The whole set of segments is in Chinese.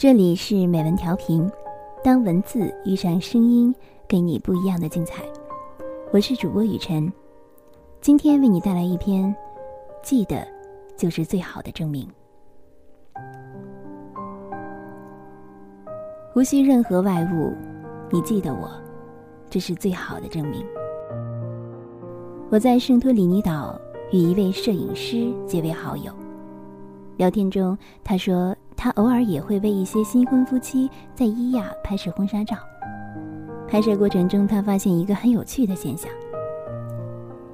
这里是美文调频，当文字遇上声音，给你不一样的精彩。我是主播雨晨，今天为你带来一篇，记得就是最好的证明。无需任何外物，你记得我，这是最好的证明。我在圣托里尼岛与一位摄影师结为好友，聊天中他说。他偶尔也会为一些新婚夫妻在伊亚拍摄婚纱照。拍摄过程中，他发现一个很有趣的现象：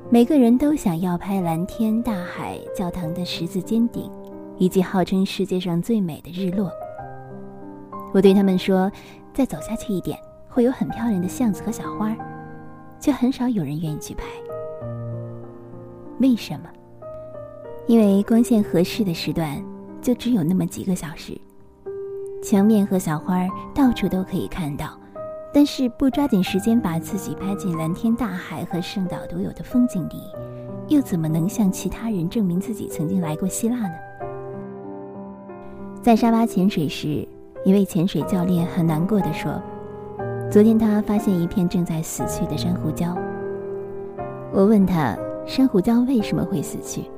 每个人都想要拍蓝天、大海、教堂的十字尖顶，以及号称世界上最美的日落。我对他们说：“再走下去一点，会有很漂亮的巷子和小花。”却很少有人愿意去拍。为什么？因为光线合适的时段。就只有那么几个小时，墙面和小花到处都可以看到，但是不抓紧时间把自己拍进蓝天大海和圣岛独有的风景里，又怎么能向其他人证明自己曾经来过希腊呢？在沙巴潜水时，一位潜水教练很难过的说：“昨天他发现一片正在死去的珊瑚礁。”我问他：“珊瑚礁为什么会死去？”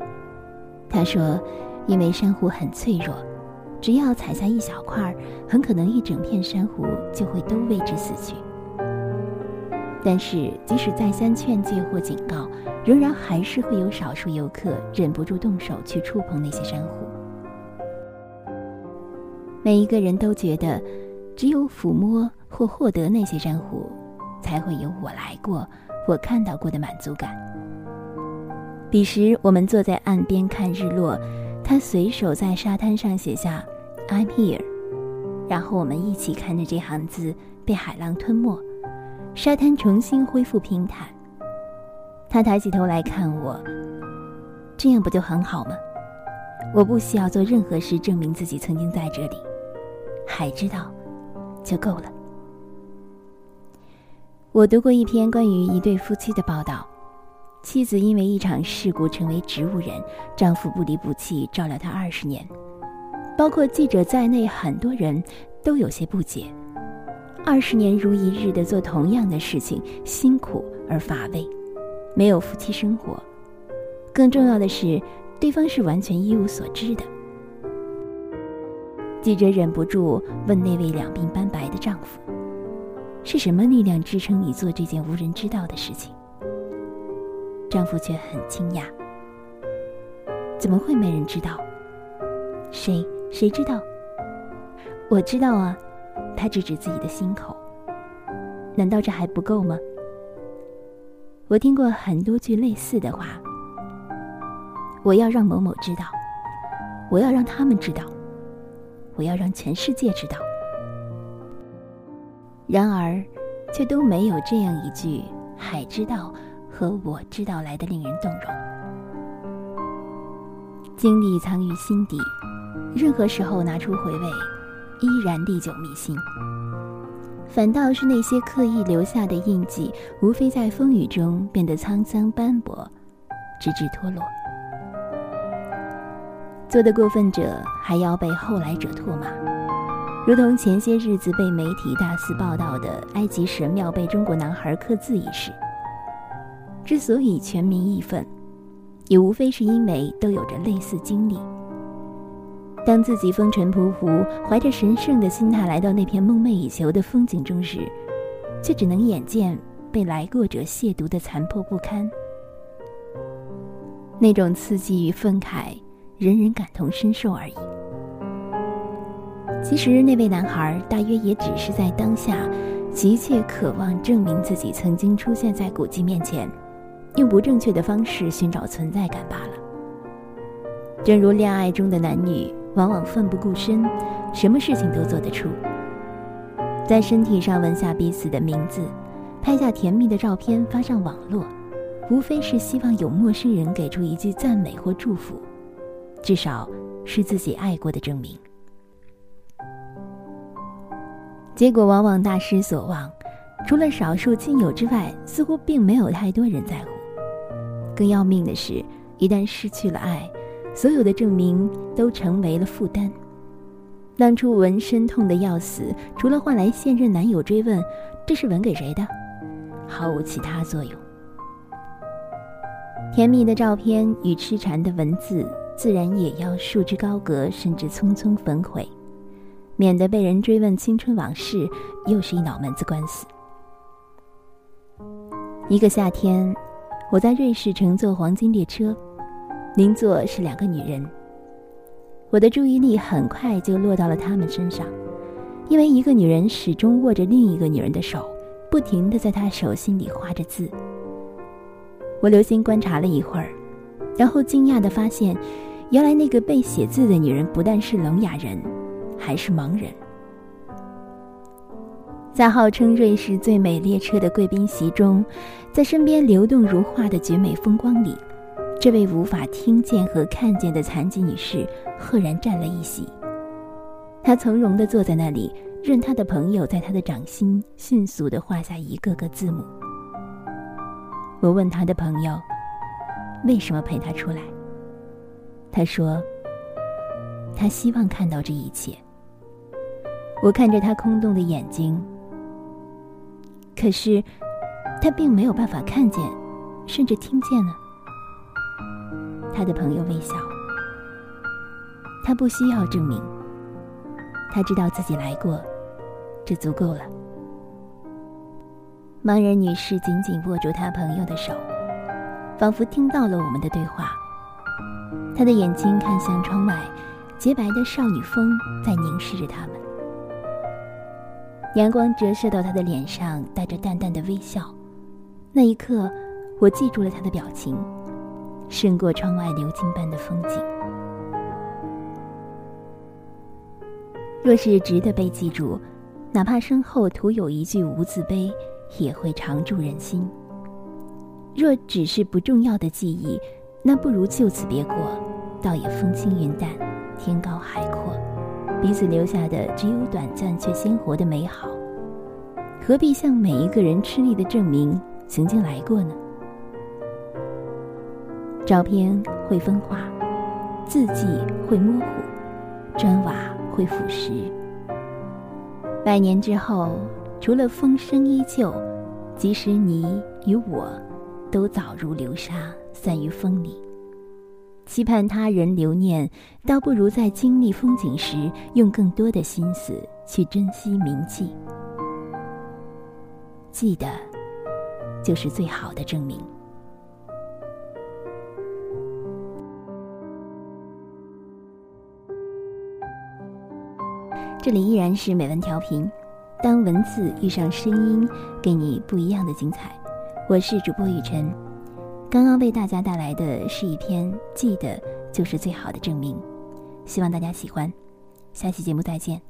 他说。因为珊瑚很脆弱，只要踩下一小块，很可能一整片珊瑚就会都为之死去。但是，即使再三劝诫或警告，仍然还是会有少数游客忍不住动手去触碰那些珊瑚。每一个人都觉得，只有抚摸或获得那些珊瑚，才会有我来过、我看到过的满足感。彼时，我们坐在岸边看日落。他随手在沙滩上写下 "I'm here"，然后我们一起看着这行字被海浪吞没，沙滩重新恢复平坦。他抬起头来看我，这样不就很好吗？我不需要做任何事证明自己曾经在这里，海知道就够了。我读过一篇关于一对夫妻的报道。妻子因为一场事故成为植物人，丈夫不离不弃照料她二十年，包括记者在内，很多人都有些不解：二十年如一日的做同样的事情，辛苦而乏味，没有夫妻生活，更重要的是，对方是完全一无所知的。记者忍不住问那位两鬓斑白的丈夫：“是什么力量支撑你做这件无人知道的事情？”丈夫却很惊讶：“怎么会没人知道？谁谁知道？我知道啊。”他指指自己的心口。难道这还不够吗？我听过很多句类似的话。我要让某某知道，我要让他们知道，我要让全世界知道。然而，却都没有这样一句“海知道”。和我知道来的令人动容，经历藏于心底，任何时候拿出回味，依然历久弥新。反倒是那些刻意留下的印记，无非在风雨中变得沧桑斑驳，直至脱落。做的过分者还要被后来者唾骂，如同前些日子被媒体大肆报道的埃及神庙被中国男孩刻字一事。之所以全民义愤，也无非是因为都有着类似经历。当自己风尘仆仆、怀着神圣的心态来到那片梦寐以求的风景中时，却只能眼见被来过者亵渎的残破不堪。那种刺激与愤慨，人人感同身受而已。其实，那位男孩大约也只是在当下，急切渴望证明自己曾经出现在古迹面前。用不正确的方式寻找存在感罢了。正如恋爱中的男女，往往奋不顾身，什么事情都做得出。在身体上纹下彼此的名字，拍下甜蜜的照片发上网络，无非是希望有陌生人给出一句赞美或祝福，至少是自己爱过的证明。结果往往大失所望，除了少数亲友之外，似乎并没有太多人在乎。更要命的是，一旦失去了爱，所有的证明都成为了负担。当初纹身痛得要死，除了换来现任男友追问这是纹给谁的，毫无其他作用。甜蜜的照片与痴缠的文字，自然也要束之高阁，甚至匆匆焚毁，免得被人追问青春往事，又是一脑门子官司。一个夏天，我在瑞士乘坐黄金列车，邻座是两个女人。我的注意力很快就落到了她们身上，因为一个女人始终握着另一个女人的手，不停地在她手心里画着字。我留心观察了一会儿，然后惊讶地发现，原来那个被写字的女人不但是聋哑人，还是盲人。在号称瑞士最美列车的贵宾席中，在身边流动如画的绝美风光里。这位无法听见和看见的残疾女士赫然占了一席。她从容地坐在那里，任她的朋友在她的掌心迅速地画下一个个字母。我问她的朋友：“为什么陪她出来？”她说：“她希望看到这一切。”我看着她空洞的眼睛，可是他并没有办法看见，甚至听见呢。他的朋友微笑。他不需要证明。他知道自己来过，这足够了。盲人女士紧紧握住他朋友的手，仿佛听到了我们的对话。她的眼睛看向窗外，洁白的少女风在凝视着他们。阳光折射到他的脸上，带着淡淡的微笑。那一刻，我记住了他的表情。胜过窗外流金般的风景。若是值得被记住，哪怕身后徒有一句无字碑，也会常驻人心。若只是不重要的记忆，那不如就此别过，倒也风轻云淡，天高海阔。彼此留下的只有短暂却鲜活的美好，何必向每一个人吃力的证明曾经来过呢？照片会分化，字迹会模糊，砖瓦会腐蚀。百年之后，除了风声依旧，即使你与我，都早如流沙散于风里。期盼他人留念，倒不如在经历风景时，用更多的心思去珍惜铭记。记得，就是最好的证明。这里依然是美文调频，当文字遇上声音，给你不一样的精彩。我是主播雨晨，刚刚为大家带来的是一篇《记得就是最好的证明》，希望大家喜欢。下期节目再见。